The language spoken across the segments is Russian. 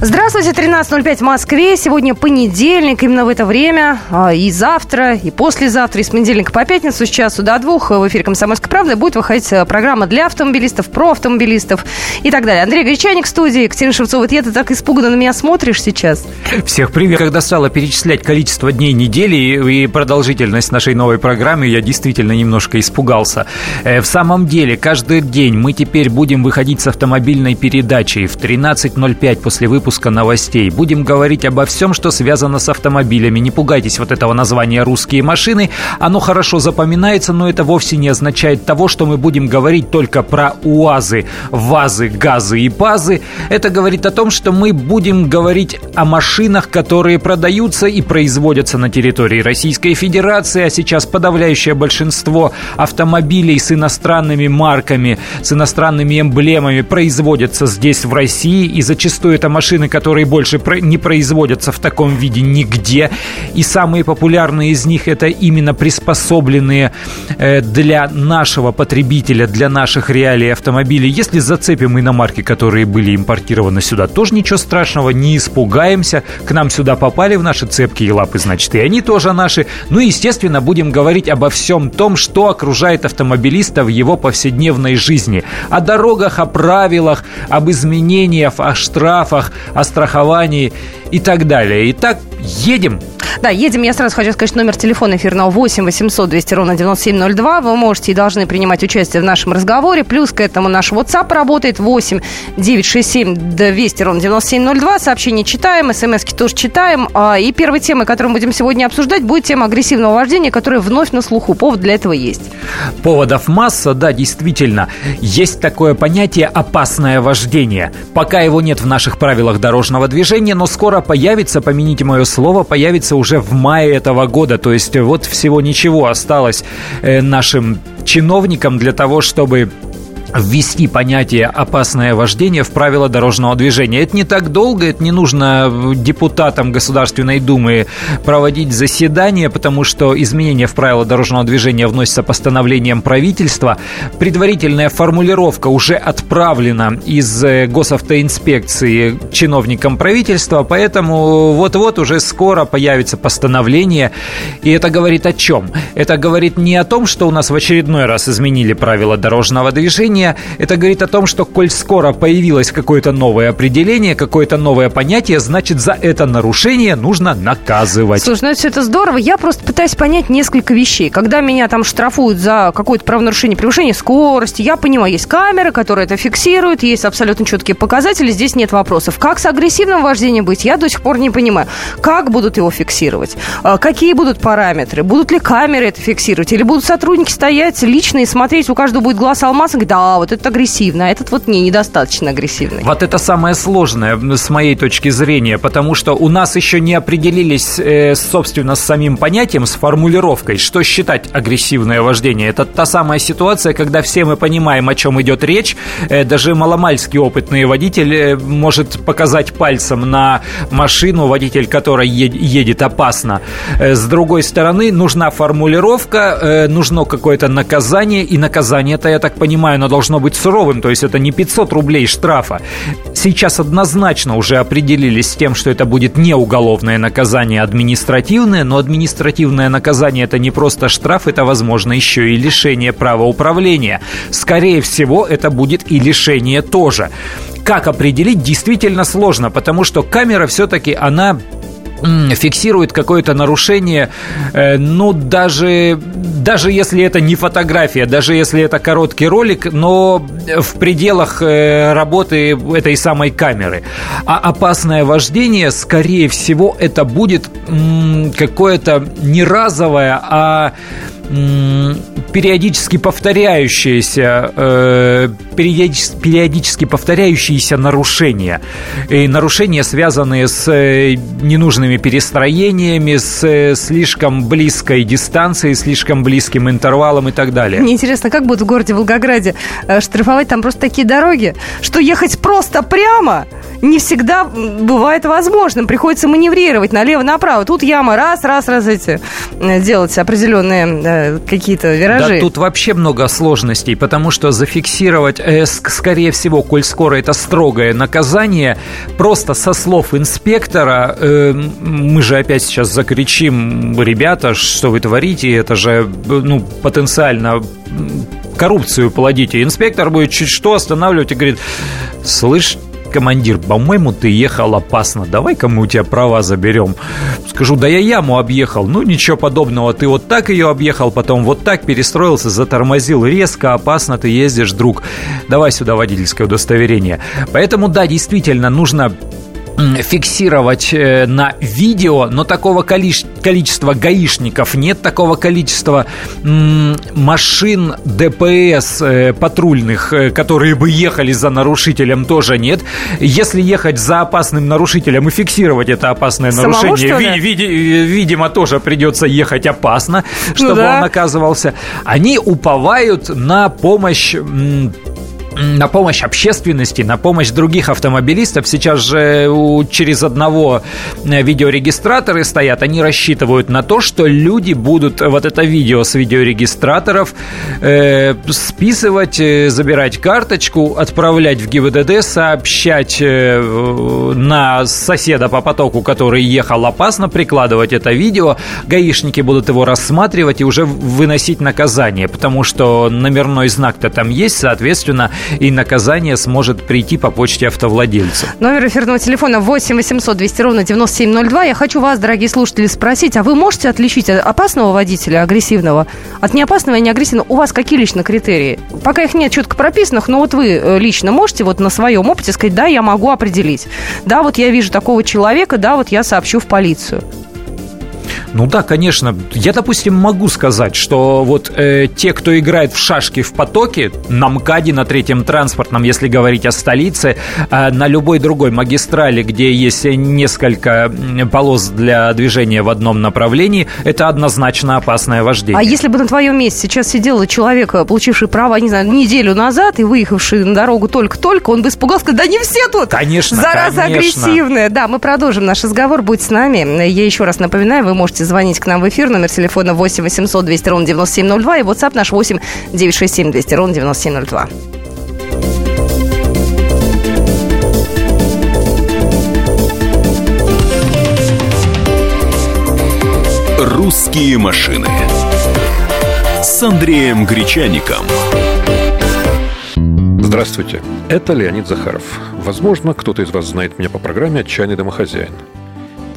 Здравствуйте, 13.05 в Москве. Сегодня понедельник, именно в это время. А, и завтра, и послезавтра, и с понедельника по пятницу с часу до двух в эфире «Комсомольская правда» будет выходить э, программа для автомобилистов, про автомобилистов и так далее. Андрей Гречаник в студии, Екатерина Шевцова. Ты, ты так испуганно на меня смотришь сейчас? Всех привет. Когда стала перечислять количество дней недели и продолжительность нашей новой программы, я действительно немножко испугался. Э, в самом деле, каждый день мы теперь будем выходить с автомобильной передачей в 13.05 после выпуска выпуска новостей. Будем говорить обо всем, что связано с автомобилями. Не пугайтесь вот этого названия «русские машины». Оно хорошо запоминается, но это вовсе не означает того, что мы будем говорить только про УАЗы, ВАЗы, ГАЗы и ПАЗы. Это говорит о том, что мы будем говорить о машинах, которые продаются и производятся на территории Российской Федерации, а сейчас подавляющее большинство автомобилей с иностранными марками, с иностранными эмблемами производятся здесь, в России, и зачастую это машины машины, которые больше не производятся в таком виде нигде. И самые популярные из них это именно приспособленные э, для нашего потребителя, для наших реалий автомобилей. Если зацепим иномарки, которые были импортированы сюда, тоже ничего страшного, не испугаемся. К нам сюда попали в наши цепкие лапы, значит, и они тоже наши. Ну и, естественно, будем говорить обо всем том, что окружает автомобилиста в его повседневной жизни. О дорогах, о правилах, об изменениях, о штрафах, о страховании и так далее. Итак, едем. Да, едем. Я сразу хочу сказать номер телефона эфирного 8 800 200 ровно 9702. Вы можете и должны принимать участие в нашем разговоре. Плюс к этому наш WhatsApp работает 8 967 200 ровно 9702. Сообщения читаем, смс тоже читаем. А, и первой темой, которую мы будем сегодня обсуждать, будет тема агрессивного вождения, которая вновь на слуху. Повод для этого есть. Поводов масса, да, действительно. Есть такое понятие «опасное вождение». Пока его нет в наших правилах дорожного движения, но скоро появится, помяните мое слово, появится уже в мае этого года. То есть вот всего ничего осталось э, нашим чиновникам для того, чтобы ввести понятие «опасное вождение» в правила дорожного движения. Это не так долго, это не нужно депутатам Государственной Думы проводить заседания, потому что изменения в правила дорожного движения вносятся постановлением правительства. Предварительная формулировка уже отправлена из э, госавтоинспекции чиновникам правительства, поэтому вот-вот уже скоро появится постановление. И это говорит о чем? Это говорит не о том, что у нас в очередной раз изменили правила дорожного движения, определение. Это говорит о том, что коль скоро появилось какое-то новое определение, какое-то новое понятие, значит, за это нарушение нужно наказывать. Слушай, ну это все это здорово. Я просто пытаюсь понять несколько вещей. Когда меня там штрафуют за какое-то правонарушение, превышение скорости, я понимаю, есть камеры, которые это фиксируют, есть абсолютно четкие показатели, здесь нет вопросов. Как с агрессивным вождением быть, я до сих пор не понимаю. Как будут его фиксировать? А, какие будут параметры? Будут ли камеры это фиксировать? Или будут сотрудники стоять лично и смотреть, у каждого будет глаз алмаз, и говорить, да, вот этот агрессивный, а этот вот не, недостаточно агрессивный. Вот это самое сложное с моей точки зрения, потому что у нас еще не определились, э, собственно, с самим понятием, с формулировкой, что считать агрессивное вождение. Это та самая ситуация, когда все мы понимаем, о чем идет речь. Э, даже маломальский опытный водитель э, может показать пальцем на машину, водитель которой едет опасно. С другой стороны, нужна формулировка, нужно какое-то наказание, и наказание-то, я так понимаю, оно быть суровым, то есть это не 500 рублей штрафа. Сейчас однозначно уже определились с тем, что это будет не уголовное наказание, а административное, но административное наказание это не просто штраф, это, возможно, еще и лишение права управления. Скорее всего, это будет и лишение тоже. Как определить, действительно сложно, потому что камера все-таки, она фиксирует какое-то нарушение, э, ну, даже, даже если это не фотография, даже если это короткий ролик, но в пределах э, работы этой самой камеры. А опасное вождение, скорее всего, это будет какое-то не разовое, а периодически повторяющиеся, э, периодически, повторяющиеся нарушения. И нарушения, связанные с э, ненужными перестроениями, с э, слишком близкой дистанцией, слишком близким интервалом и так далее. Мне интересно, как будут в городе Волгограде штрафовать там просто такие дороги, что ехать просто прямо не всегда бывает возможным. Приходится маневрировать налево-направо. Тут яма раз, раз, раз эти делать определенные какие-то виражи. Да, тут вообще много сложностей, потому что зафиксировать, скорее всего, коль скоро это строгое наказание, просто со слов инспектора, э, мы же опять сейчас закричим, ребята, что вы творите, это же ну, потенциально коррупцию плодите. Инспектор будет чуть что останавливать и говорит, слышь, командир, по-моему, ты ехал опасно, давай-ка мы у тебя права заберем. Скажу, да я яму объехал, ну ничего подобного, ты вот так ее объехал, потом вот так перестроился, затормозил, резко, опасно ты ездишь, друг. Давай сюда водительское удостоверение. Поэтому, да, действительно, нужно фиксировать э, на видео, но такого количества гаишников нет, такого количества машин ДПС э, патрульных, э, которые бы ехали за нарушителем, тоже нет. Если ехать за опасным нарушителем и фиксировать это опасное Самого, нарушение, ви- ви- видимо, тоже придется ехать опасно, чтобы ну, да. он оказывался. Они уповают на помощь на помощь общественности, на помощь других автомобилистов. Сейчас же через одного э, видеорегистраторы стоят, они рассчитывают на то, что люди будут вот это видео с видеорегистраторов э, списывать, э, забирать карточку, отправлять в ГИБДД, сообщать э, на соседа по потоку, который ехал опасно, прикладывать это видео. Гаишники будут его рассматривать и уже выносить наказание, потому что номерной знак-то там есть, соответственно, и наказание сможет прийти по почте автовладельцу. Номер эфирного телефона 8 800 200 ровно 9702. Я хочу вас, дорогие слушатели, спросить, а вы можете отличить опасного водителя, агрессивного, от неопасного и неагрессивного? У вас какие лично критерии? Пока их нет четко прописанных, но вот вы э, лично можете вот на своем опыте сказать, да, я могу определить. Да, вот я вижу такого человека, да, вот я сообщу в полицию. Ну да, конечно. Я, допустим, могу сказать, что вот э, те, кто играет в шашки в потоке, на МКАДе, на третьем транспортном, если говорить о столице, э, на любой другой магистрали, где есть несколько полос для движения в одном направлении, это однозначно опасное вождение. А если бы на твоем месте сейчас сидел человек, получивший право, не знаю, неделю назад и выехавший на дорогу только-только, он бы испугался, да не все тут! Конечно, Зараза конечно. агрессивная. Да, мы продолжим наш разговор. Будь с нами. Я еще раз напоминаю, вы можете звонить к нам в эфир. Номер телефона 8 800 200 ровно 9702 и WhatsApp наш 8 967 200 ровно 9702. «Русские машины» с Андреем Гречаником. Здравствуйте, это Леонид Захаров. Возможно, кто-то из вас знает меня по программе «Отчаянный домохозяин».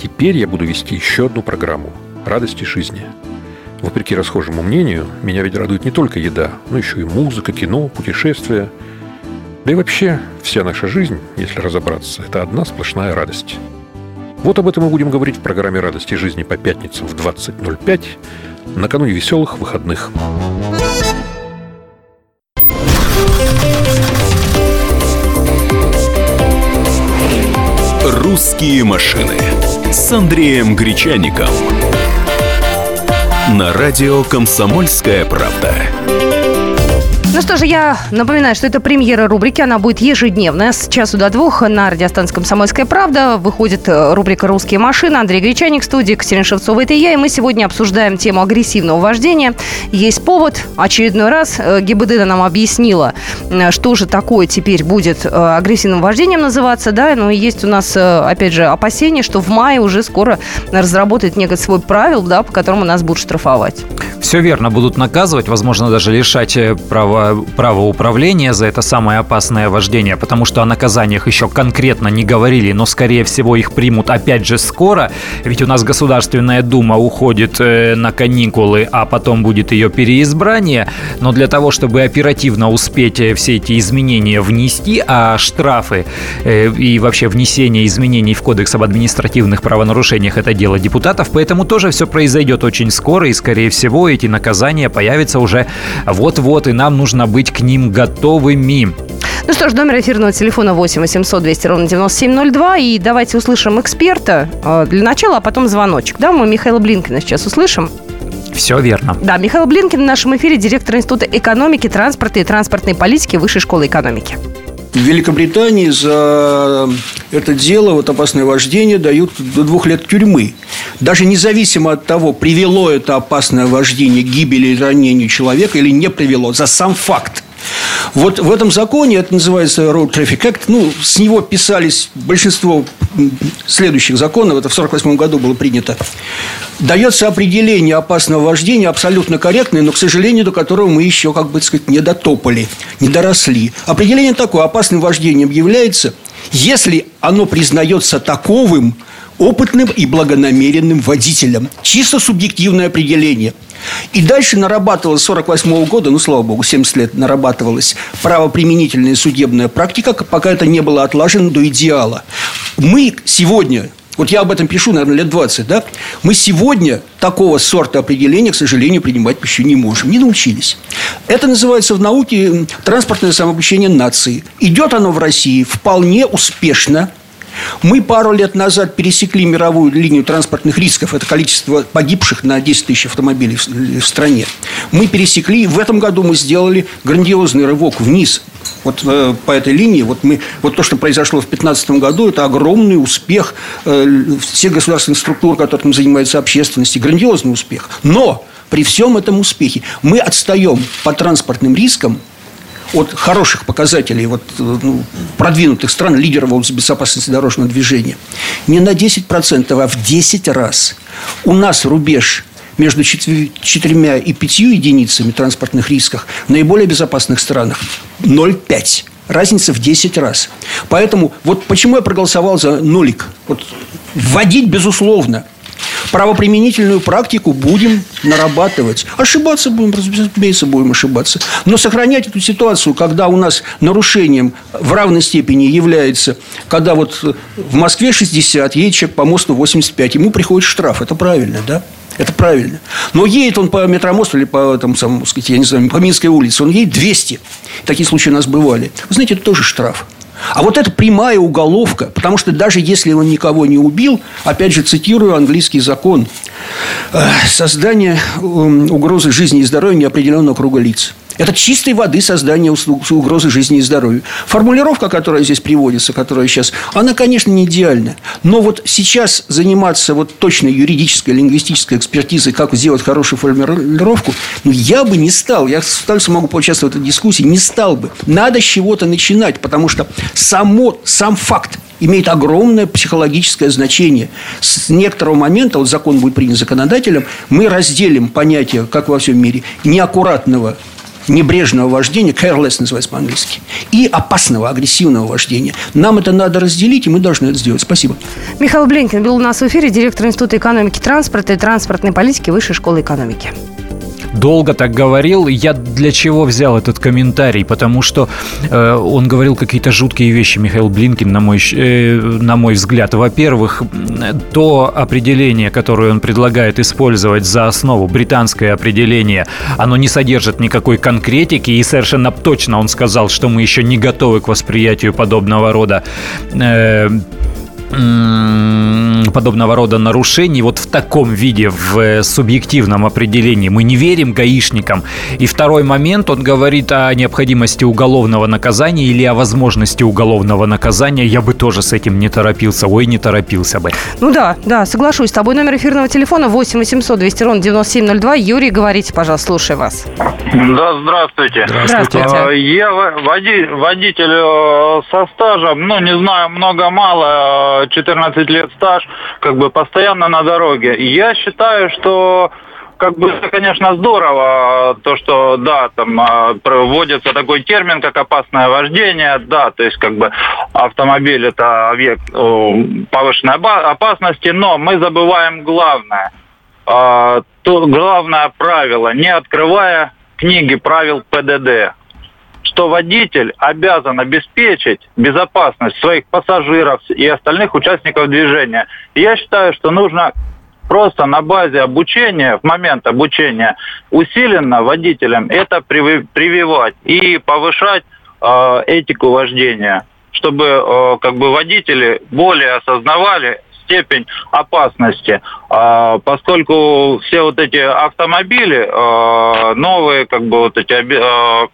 Теперь я буду вести еще одну программу «Радости жизни». Вопреки расхожему мнению, меня ведь радует не только еда, но еще и музыка, кино, путешествия. Да и вообще, вся наша жизнь, если разобраться, это одна сплошная радость. Вот об этом мы будем говорить в программе «Радости жизни» по пятницам в 20.05 накануне веселых выходных. «Русские машины» с Андреем Гречаником. На радио «Комсомольская правда». Ну что же, я напоминаю, что это премьера рубрики. Она будет ежедневная с часу до двух на радиостанции «Комсомольская правда». Выходит э, рубрика «Русские машины». Андрей Гречаник в студии, Катерина Шевцова, это я. И мы сегодня обсуждаем тему агрессивного вождения. Есть повод. Очередной раз э, ГИБДД нам объяснила, э, что же такое теперь будет агрессивным вождением называться. Да? Но есть у нас, опять же, опасения, что в мае уже скоро разработает некий свой правил, да, по которому нас будут штрафовать. Все верно, будут наказывать, возможно, даже лишать права право, управления за это самое опасное вождение, потому что о наказаниях еще конкретно не говорили, но, скорее всего, их примут опять же скоро, ведь у нас Государственная Дума уходит э, на каникулы, а потом будет ее переизбрание, но для того, чтобы оперативно успеть э, все эти изменения внести, а штрафы э, и вообще внесение изменений в Кодекс об административных правонарушениях это дело депутатов, поэтому тоже все произойдет очень скоро, и, скорее всего, эти эти наказания появятся уже вот-вот, и нам нужно быть к ним готовыми. Ну что ж, номер эфирного телефона 8 800 200 ровно 9702. И давайте услышим эксперта э, для начала, а потом звоночек. Да, мы Михаила Блинкина сейчас услышим. Все верно. Да, Михаил Блинкин в нашем эфире, директор Института экономики, транспорта и транспортной политики Высшей школы экономики. В Великобритании за это дело, вот опасное вождение, дают до двух лет тюрьмы. Даже независимо от того, привело это опасное вождение к гибели или ранению человека или не привело, за сам факт вот в этом законе, это называется Road Traffic Act, ну, с него писались большинство следующих законов, это в 1948 году было принято, дается определение опасного вождения абсолютно корректное, но, к сожалению, до которого мы еще, как бы сказать, не дотопали, не доросли. Определение такое, опасным вождением является, если оно признается таковым опытным и благонамеренным водителем. Чисто субъективное определение – и дальше нарабатывалась с 48 года, ну, слава богу, 70 лет нарабатывалась правоприменительная судебная практика, пока это не было отлажено до идеала. Мы сегодня, вот я об этом пишу, наверное, лет 20, да? Мы сегодня такого сорта определения, к сожалению, принимать еще не можем. Не научились. Это называется в науке транспортное самообучение нации. Идет оно в России вполне успешно. Мы пару лет назад пересекли мировую линию транспортных рисков. Это количество погибших на 10 тысяч автомобилей в стране. Мы пересекли. В этом году мы сделали грандиозный рывок вниз вот э, по этой линии, вот, мы, вот то, что произошло в 2015 году, это огромный успех э, всех государственных структур, которыми занимается общественность, и грандиозный успех. Но при всем этом успехе мы отстаем по транспортным рискам от хороших показателей вот, ну, продвинутых стран, лидеров в безопасности дорожного движения, не на 10%, а в 10 раз. У нас рубеж между четырьмя и пятью единицами транспортных рисков в наиболее безопасных странах 0,5. Разница в 10 раз. Поэтому вот почему я проголосовал за нолик. Вот вводить, безусловно – правоприменительную практику будем нарабатывать. Ошибаться будем, разумеется, будем ошибаться. Но сохранять эту ситуацию, когда у нас нарушением в равной степени является, когда вот в Москве 60, едет человек по мосту 85, ему приходит штраф. Это правильно, да? Это правильно. Но едет он по метромосту или по, там, самому, сказать, я не знаю, по Минской улице, он едет 200. Такие случаи у нас бывали. Вы знаете, это тоже штраф. А вот это прямая уголовка, потому что даже если он никого не убил, опять же цитирую английский закон, э, создание угрозы жизни и здоровья неопределенного круга лиц. Это чистой воды создание угрозы жизни и здоровью. Формулировка, которая здесь приводится, которая сейчас, она, конечно, не идеальна. Но вот сейчас заниматься вот точной юридической, лингвистической экспертизой, как сделать хорошую формулировку, ну, я бы не стал. Я столько могу поучаствовать в этой дискуссии, не стал бы. Надо с чего-то начинать, потому что само, сам факт имеет огромное психологическое значение. С некоторого момента, вот закон будет принят законодателем, мы разделим понятие, как во всем мире, неаккуратного небрежного вождения, careless называется по-английски, и опасного, агрессивного вождения. Нам это надо разделить, и мы должны это сделать. Спасибо. Михаил Бленкин был у нас в эфире, директор Института экономики транспорта и транспортной политики Высшей школы экономики долго так говорил. Я для чего взял этот комментарий? Потому что э, он говорил какие-то жуткие вещи, Михаил Блинкин, на мой, э, на мой взгляд. Во-первых, то определение, которое он предлагает использовать за основу, британское определение, оно не содержит никакой конкретики, и совершенно точно он сказал, что мы еще не готовы к восприятию подобного рода э, подобного рода нарушений вот в таком виде, в э, субъективном определении. Мы не верим гаишникам. И второй момент, он говорит о необходимости уголовного наказания или о возможности уголовного наказания. Я бы тоже с этим не торопился. Ой, не торопился бы. Ну да, да, соглашусь с тобой. Номер эфирного телефона 8 800 200 ровно 9702. Юрий, говорите, пожалуйста, слушай вас. Да, здравствуйте. Здравствуйте. А, я водитель э, со стажем, ну, не знаю, много-мало, 14 лет стаж, как бы постоянно на дороге. Я считаю, что как бы, конечно, здорово, то, что, да, там а, вводится такой термин, как опасное вождение, да, то есть, как бы, автомобиль – это объект повышенной опасности, но мы забываем главное. А, то главное правило – не открывая книги правил ПДД что водитель обязан обеспечить безопасность своих пассажиров и остальных участников движения. Я считаю, что нужно просто на базе обучения, в момент обучения, усиленно водителям это прививать и повышать э, этику вождения, чтобы э, как бы водители более осознавали степень опасности, э, поскольку все вот эти автомобили э, новые, как бы вот эти э,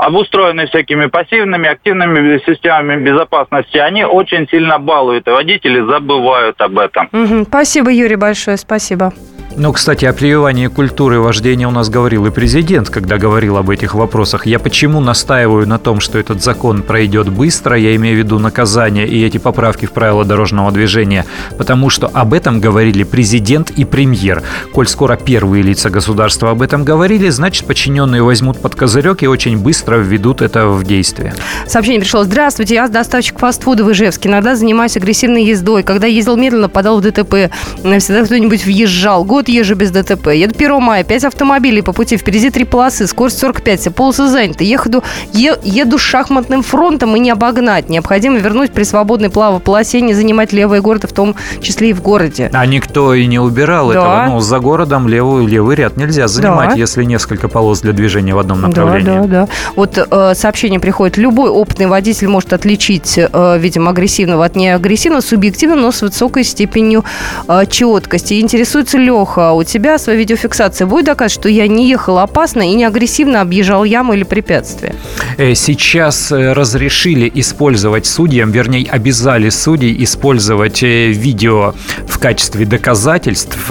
обустроены всякими пассивными, активными системами безопасности, они очень сильно балуют, и водители забывают об этом. Угу. Спасибо, Юрий, большое, спасибо. Ну, кстати, о прививании культуры вождения у нас говорил и президент, когда говорил об этих вопросах. Я почему настаиваю на том, что этот закон пройдет быстро, я имею в виду наказание и эти поправки в правила дорожного движения, потому что об этом говорили президент и премьер. Коль скоро первые лица государства об этом говорили, значит, подчиненные возьмут под козырек и очень быстро введут это в действие. Сообщение пришло. Здравствуйте, я доставщик фастфуда в Ижевске. Иногда занимаюсь агрессивной ездой. Когда ездил медленно, подал в ДТП. Всегда кто-нибудь въезжал. Год езжу без ДТП. Еду 1 мая, 5 автомобилей по пути, впереди три полосы, скорость 45, все полосы заняты. Еду, е, еду с шахматным фронтом и не обогнать. Необходимо вернуть при свободной плавополосе, не занимать левые города, в том числе и в городе. А никто и не убирал да. этого. Ну, за городом левый, левый ряд нельзя занимать, да. если несколько полос для движения в одном направлении. Да, да, да. Вот э, сообщение приходит. Любой опытный водитель может отличить, э, видимо, агрессивного от неагрессивного, субъективно, но с высокой степенью э, четкости. Интересуется Леха Леха, у тебя своя видеофиксация будет доказывать, что я не ехал опасно и не агрессивно объезжал яму или препятствие? Э, сейчас э, разрешили использовать судьям, вернее, обязали судей использовать э, видео в качестве доказательств.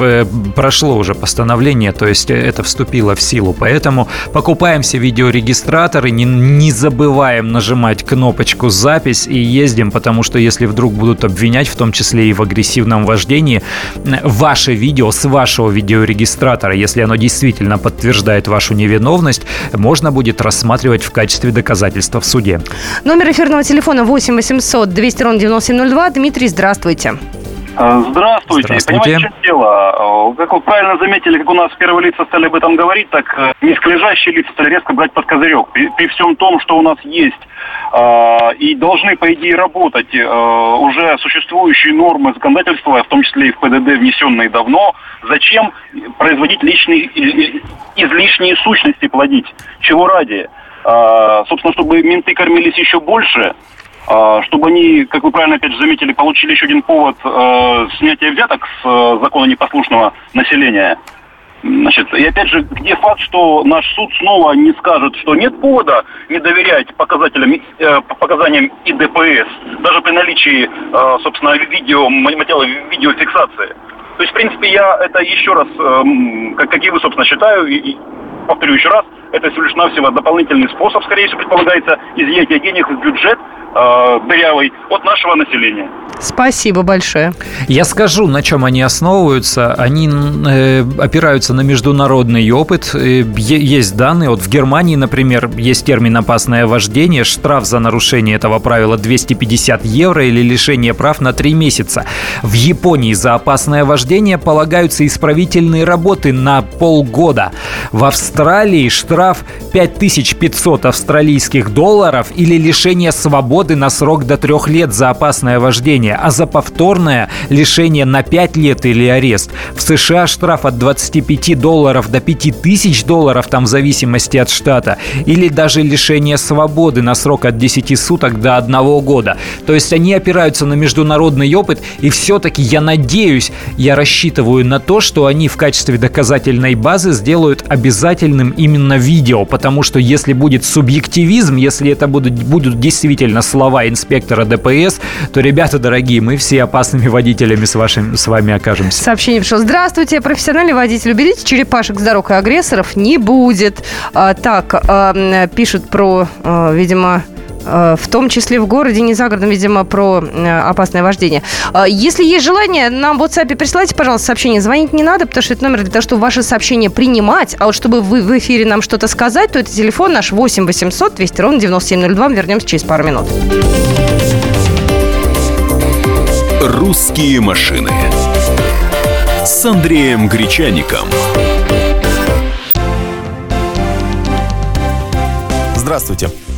Прошло уже постановление, то есть это вступило в силу. Поэтому покупаемся видеорегистраторы, не, не забываем нажимать кнопочку «Запись» и ездим, потому что если вдруг будут обвинять, в том числе и в агрессивном вождении, ваше видео с вашего вашего видеорегистратора, если оно действительно подтверждает вашу невиновность, можно будет рассматривать в качестве доказательства в суде. Номер эфирного телефона 8 800 200 ровно 9702. Дмитрий, здравствуйте. А, здравствуйте. Здравствуйте. Понимаете, в дело? А, как вы правильно заметили, как у нас первые лица стали об этом говорить, так э, низколежащие лица стали резко брать под козырек. При, при всем том, что у нас есть э, и должны, по идее, работать э, уже существующие нормы законодательства, в том числе и в ПДД, внесенные давно, зачем производить личные, излишние сущности плодить? Чего ради? Э, собственно, чтобы менты кормились еще больше, чтобы они, как вы правильно опять же заметили, получили еще один повод э, снятия взяток с э, закона непослушного населения. Значит, и опять же, где факт, что наш суд снова не скажет, что нет повода не доверять показателям, э, показаниям и ДПС, даже при наличии, э, собственно, видео, материала видеофиксации. То есть, в принципе, я это еще раз, э, как, как и вы, собственно, считаю, и, и повторю еще раз, это всего лишь навсего дополнительный способ, скорее всего, предполагается, изъятия денег в бюджет э, дырявый от нашего населения. Спасибо большое. Я скажу, на чем они основываются. Они э, опираются на международный опыт. Э, есть данные. Вот в Германии, например, есть термин «опасное вождение». Штраф за нарушение этого правила 250 евро или лишение прав на 3 месяца. В Японии за опасное вождение полагаются исправительные работы на полгода. В Австралии штраф 5500 австралийских долларов или лишение свободы на срок до трех лет за опасное вождение а за повторное лишение на 5 лет или арест. В США штраф от 25 долларов до 5000 долларов, там в зависимости от штата, или даже лишение свободы на срок от 10 суток до 1 года. То есть они опираются на международный опыт, и все-таки я надеюсь, я рассчитываю на то, что они в качестве доказательной базы сделают обязательным именно видео, потому что если будет субъективизм, если это будут, будут действительно слова инспектора ДПС, то, ребята, дорогие, мы все опасными водителями с, вашим, с вами окажемся. Сообщение пришло. Здравствуйте, профессиональный водитель. Уберите черепашек с дорог и агрессоров не будет. А, так, а, пишут про, а, видимо, в том числе в городе, не за городом, видимо, про а, опасное вождение. А, если есть желание, нам в WhatsApp присылайте, пожалуйста, сообщение. Звонить не надо, потому что это номер для того, чтобы ваши сообщения принимать. А вот чтобы вы в эфире нам что-то сказать, то это телефон наш 8 800 200 ровно 9702. Вернемся через пару минут. «Русские машины» с Андреем Гречаником. Здравствуйте,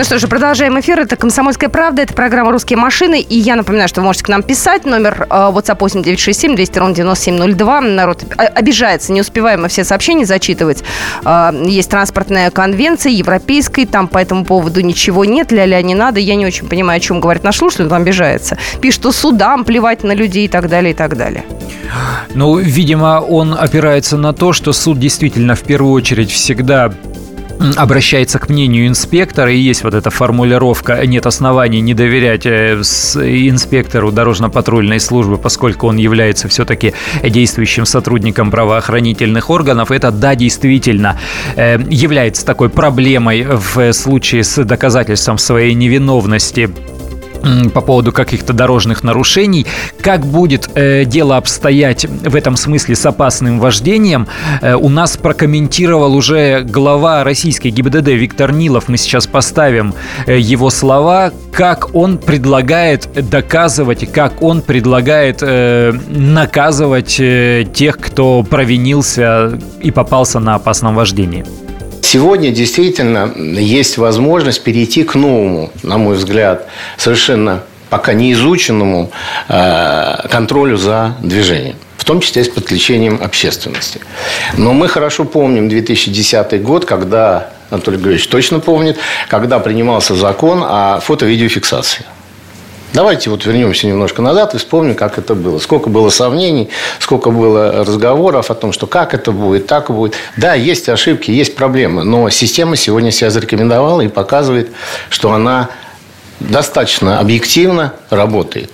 Ну что же, продолжаем эфир. Это «Комсомольская правда», это программа «Русские машины». И я напоминаю, что вы можете к нам писать. Номер э, WhatsApp 8967 200 ровно 9702. Народ обижается, не успеваем мы все сообщения зачитывать. Э, есть транспортная конвенция европейской, там по этому поводу ничего нет, ля-ля не надо. Я не очень понимаю, о чем говорит наш слушатель, он там обижается. Пишет, что судам плевать на людей и так далее, и так далее. Ну, видимо, он опирается на то, что суд действительно в первую очередь всегда обращается к мнению инспектора, и есть вот эта формулировка «нет оснований не доверять э, инспектору дорожно-патрульной службы, поскольку он является все-таки действующим сотрудником правоохранительных органов». Это, да, действительно э, является такой проблемой в случае с доказательством своей невиновности по поводу каких-то дорожных нарушений. Как будет э, дело обстоять в этом смысле с опасным вождением, э, у нас прокомментировал уже глава российской ГИБДД Виктор Нилов. Мы сейчас поставим э, его слова, как он предлагает доказывать, как он предлагает э, наказывать э, тех, кто провинился и попался на опасном вождении. Сегодня действительно есть возможность перейти к новому, на мой взгляд, совершенно пока не изученному э, контролю за движением в том числе с подключением общественности. Но мы хорошо помним 2010 год, когда, Анатолий Григорьевич точно помнит, когда принимался закон о фото-видеофиксации. Давайте вот вернемся немножко назад и вспомним, как это было. Сколько было сомнений, сколько было разговоров о том, что как это будет, так будет. Да, есть ошибки, есть проблемы, но система сегодня себя зарекомендовала и показывает, что она достаточно объективно работает.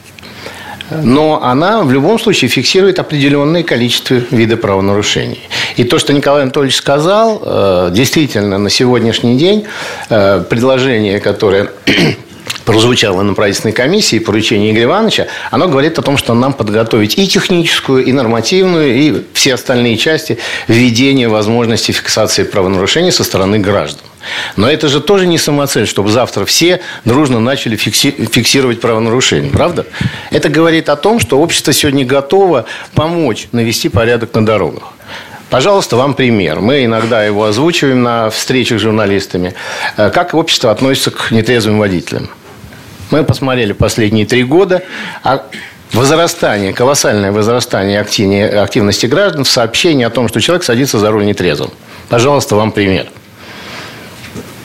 Но она в любом случае фиксирует определенное количество видов правонарушений. И то, что Николай Анатольевич сказал, э, действительно на сегодняшний день э, предложение, которое прозвучало на правительственной комиссии поручение Игоря Ивановича, оно говорит о том, что нам подготовить и техническую, и нормативную, и все остальные части введения возможности фиксации правонарушений со стороны граждан. Но это же тоже не самоцель, чтобы завтра все дружно начали фикси- фиксировать правонарушения, правда? Это говорит о том, что общество сегодня готово помочь навести порядок на дорогах. Пожалуйста, вам пример. Мы иногда его озвучиваем на встречах с журналистами. Э, как общество относится к нетрезвым водителям? Мы посмотрели последние три года, а возрастание, колоссальное возрастание активности граждан в сообщении о том, что человек садится за руль нетрезвым. Пожалуйста, вам пример.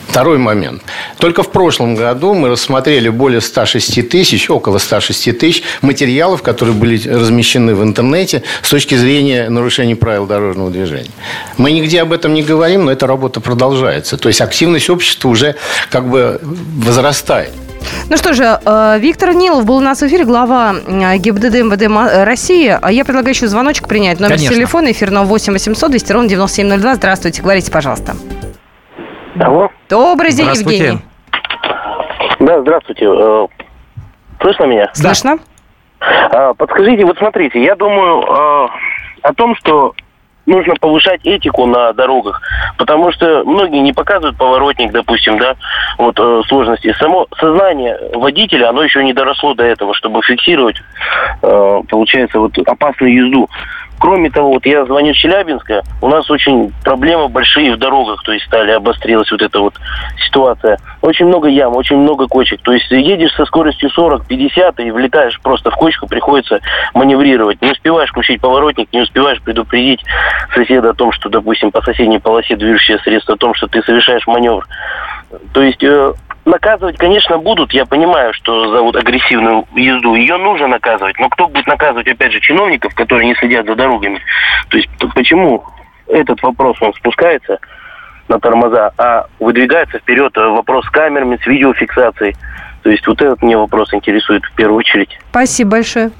Второй момент. Только в прошлом году мы рассмотрели более 106 тысяч, около 106 тысяч материалов, которые были размещены в интернете с точки зрения нарушений правил дорожного движения. Мы нигде об этом не говорим, но эта работа продолжается. То есть активность общества уже как бы возрастает. Ну что же, э, Виктор Нилов был у нас в эфире, глава э, ГИБДД МВД э, России. А я предлагаю еще звоночек принять. Номер Конечно. телефона эфирного 8 800 200 ровно 9702. Здравствуйте, говорите, пожалуйста. Алло. Добрый день, Евгений. Да, здравствуйте. Слышно меня? Слышно. А, подскажите, вот смотрите, я думаю о том, что нужно повышать этику на дорогах, потому что многие не показывают поворотник, допустим, да, вот э, сложности. Само сознание водителя, оно еще не доросло до этого, чтобы фиксировать, э, получается, вот опасную езду. Кроме того, вот я звоню Челябинска, у нас очень проблемы большие в дорогах, то есть стали обострилась вот эта вот ситуация. Очень много ям, очень много кочек. То есть едешь со скоростью 40-50 и влетаешь просто в кочку, приходится маневрировать. Не успеваешь включить поворотник, не успеваешь предупредить соседа о том, что, допустим, по соседней полосе движущее средство, о том, что ты совершаешь маневр. То есть э, Наказывать, конечно, будут. Я понимаю, что за вот агрессивную езду ее нужно наказывать. Но кто будет наказывать, опять же, чиновников, которые не следят за дорогами? То есть почему этот вопрос он спускается на тормоза, а выдвигается вперед вопрос с камерами, с видеофиксацией. То есть вот этот мне вопрос интересует в первую очередь. Спасибо большое.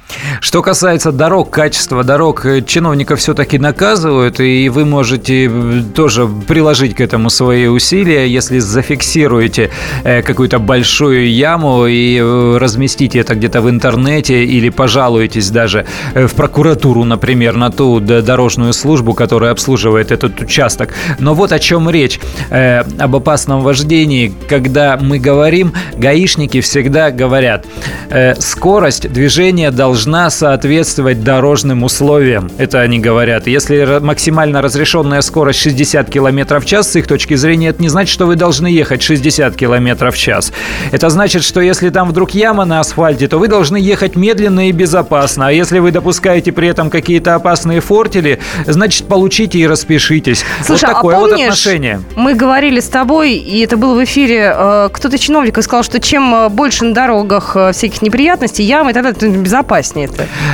Что касается дорог, качества дорог, э, чиновников все-таки наказывают, и вы можете э, тоже приложить к этому свои усилия, если зафиксируете э, какую-то большую яму и разместите это где-то в интернете или пожалуетесь даже в прокуратуру, например, на ту дорожную службу, которая обслуживает этот участок. Но вот о чем речь. Об опасном вождении, когда мы говорим, гаишники дорожники всегда говорят, э, скорость движения должна соответствовать дорожным условиям. Это они говорят. Если максимально разрешенная скорость 60 км в час, с их точки зрения, это не значит, что вы должны ехать 60 км в час. Это значит, что если там вдруг яма на асфальте, то вы должны ехать медленно и безопасно. А если вы допускаете при этом какие-то опасные фортели, значит, получите и распишитесь. Слушай, вот а такое а помнишь, вот отношение. Мы говорили с тобой, и это было в эфире, э, кто-то чиновник сказал, что чем э, больше на дорогах э, всяких неприятностей, ям, и тогда это безопаснее.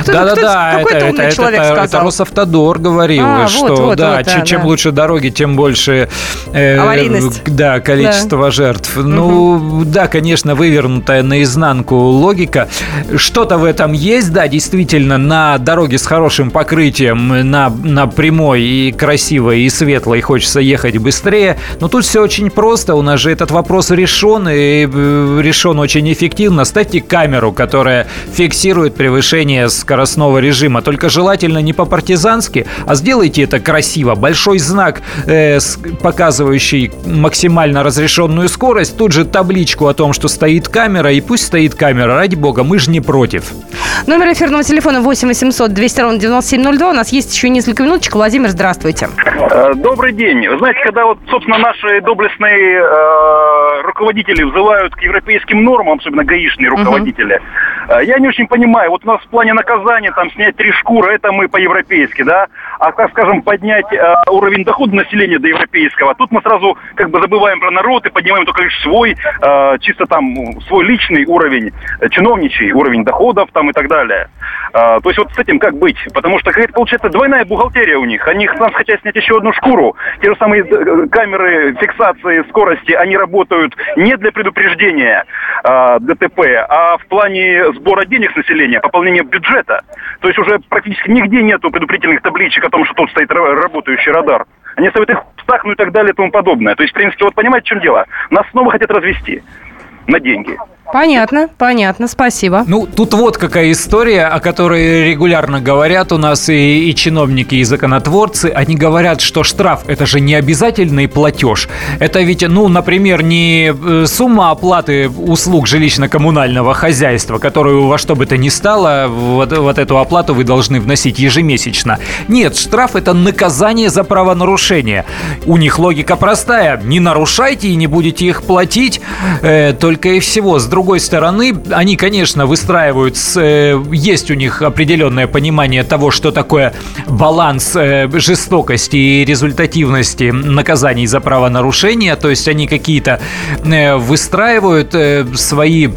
Да-да-да, это, это, это, человек это, сказал. это Росавтодор говорил, а, что вот, вот, да, вот, да, чем да. лучше дороги, тем больше э, да, количество да. жертв. Угу. Ну, да, конечно, вывернутая наизнанку логика. Что-то в этом есть, да, действительно, на дороге с хорошим покрытием, на, на прямой и красивой, и светлой хочется ехать быстрее. Но тут все очень просто, у нас же этот вопрос решен, и э, очень эффективно. Ставьте камеру, которая фиксирует превышение скоростного режима. Только желательно не по-партизански, а сделайте это красиво. Большой знак, э, показывающий максимально разрешенную скорость. Тут же табличку о том, что стоит камера. И пусть стоит камера, ради бога, мы же не против. Номер эфирного телефона 8 800 200 ровно 9702. У нас есть еще несколько минуточек. Владимир, здравствуйте. Э, добрый день. Вы знаете, когда вот, собственно, наши доблестные э, руководители взывают к европейским нормам, особенно гаишные руководители. Я не очень понимаю. Вот у нас в плане наказания, там, снять три шкуры, это мы по-европейски, да? А, как скажем, поднять э, уровень дохода населения до европейского, тут мы сразу как бы забываем про народ и поднимаем только лишь свой, э, чисто там, свой личный уровень, э, чиновничий уровень доходов там и так далее. Э, то есть вот с этим как быть? Потому что какая-то получается двойная бухгалтерия у них. Они нас хотят снять еще одну шкуру. Те же самые э, камеры фиксации скорости, они работают не для предупреждения э, ДТП, а в плане сбора денег с населения, пополнения бюджета. То есть уже практически нигде нету предупредительных табличек о том, что тут стоит работающий радар. Они ставят их в стах, ну и так далее и тому подобное. То есть, в принципе, вот понимаете, в чем дело? Нас снова хотят развести на деньги. Понятно, понятно, спасибо. Ну, тут вот какая история, о которой регулярно говорят у нас и, и чиновники, и законотворцы. Они говорят, что штраф – это же не обязательный платеж. Это ведь, ну, например, не э, сумма оплаты услуг жилищно-коммунального хозяйства, которую во что бы то ни стало, вот, вот эту оплату вы должны вносить ежемесячно. Нет, штраф – это наказание за правонарушение. У них логика простая. Не нарушайте и не будете их платить, э, только и всего. С другой стороны, они, конечно, выстраивают, с, э, есть у них определенное понимание того, что такое баланс э, жестокости и результативности наказаний за правонарушения, то есть они какие-то э, выстраивают свои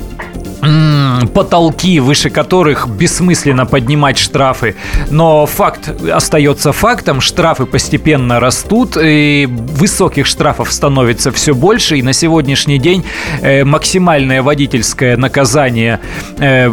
потолки, выше которых бессмысленно поднимать штрафы. Но факт остается фактом, штрафы постепенно растут, и высоких штрафов становится все больше, и на сегодняшний день э, максимальное водительское наказание, э,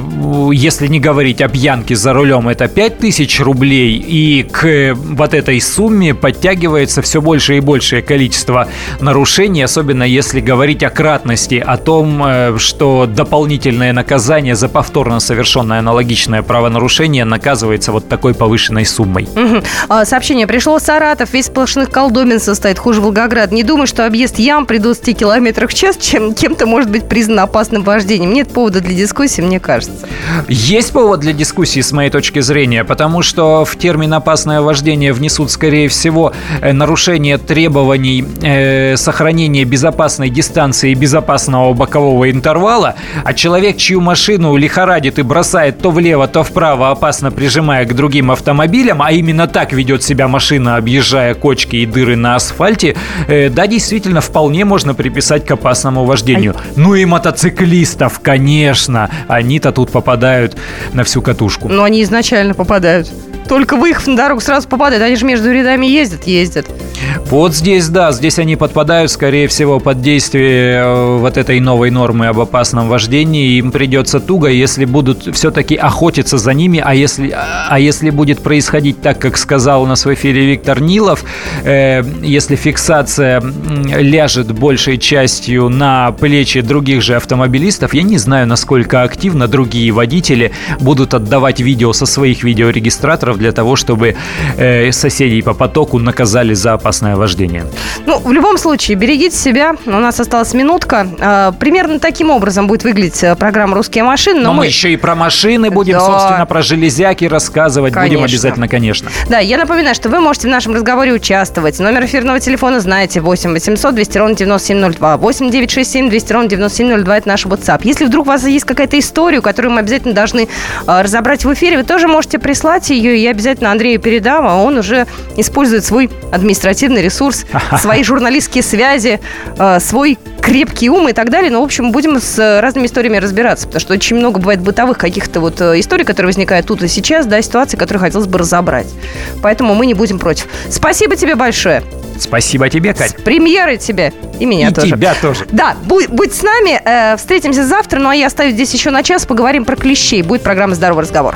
если не говорить о пьянке за рулем, это 5000 рублей, и к вот этой сумме подтягивается все больше и большее количество нарушений, особенно если говорить о кратности, о том, э, что дополнительное наказание за повторно совершенное аналогичное правонарушение наказывается вот такой повышенной суммой. Угу. Сообщение пришло. Саратов весь сплошных колдобин состоит, хуже Волгоград. Не думаю, что объезд ям при 20 километрах в час чем, кем-то может быть признан опасным вождением. Нет повода для дискуссии, мне кажется. Есть повод для дискуссии, с моей точки зрения, потому что в термин «опасное вождение» внесут, скорее всего, э, нарушение требований э, сохранения безопасной дистанции и безопасного бокового интервала, а человек, чью машину лихорадит и бросает то влево, то вправо, опасно прижимая к другим автомобилям, а именно так ведет себя машина, объезжая кочки и дыры на асфальте, э, да, действительно, вполне можно приписать к опасному вождению. Ну и мотоциклистов, конечно, они-то тут попадают на всю катушку. Но они изначально попадают. Только выехав на дорогу, сразу попадают. Они же между рядами ездят, ездят. Вот здесь, да, здесь они подпадают, скорее всего, под действие э, вот этой новой нормы об опасном вождении. Им придется туго, если будут все-таки охотиться за ними, а если, а если будет происходить так, как сказал у нас в эфире Виктор Нилов, э, если фиксация ляжет большей частью на плечи других же автомобилистов, я не знаю, насколько активно другие водители будут отдавать видео со своих видеорегистраторов для того, чтобы э, соседей по потоку наказали за опасное вождение. Ну, в любом случае, берегите себя. У нас осталась минутка. Э, примерно таким образом будет выглядеть э, программа «Русские машины». Но, но мы... мы еще и про машины будем, да. собственно, про железяки рассказывать. Конечно. Будем обязательно, конечно. Да, я напоминаю, что вы можете в нашем разговоре участвовать. Номер эфирного телефона знаете. 8 800 200 ровно 9702. 8 967 200 ровно 9702. Это наш WhatsApp. Если вдруг у вас есть какая-то история, которую мы обязательно должны э, разобрать в эфире, вы тоже можете прислать ее, я обязательно Андрею передам, а он уже использует свой административный ресурс, свои журналистские связи, э, свой крепкий ум и так далее. Ну, в общем, будем с разными историями разбираться, потому что очень много бывает бытовых каких-то вот э, историй, которые возникают тут и сейчас, да, ситуации, которые хотелось бы разобрать. Поэтому мы не будем против. Спасибо тебе большое. Спасибо тебе, Кать. С премьерой тебе. И меня и тоже. тебя тоже. Да, будь, будь с нами. Э, встретимся завтра. Ну, а я остаюсь здесь еще на час. Поговорим про клещей. Будет программа «Здоровый разговор».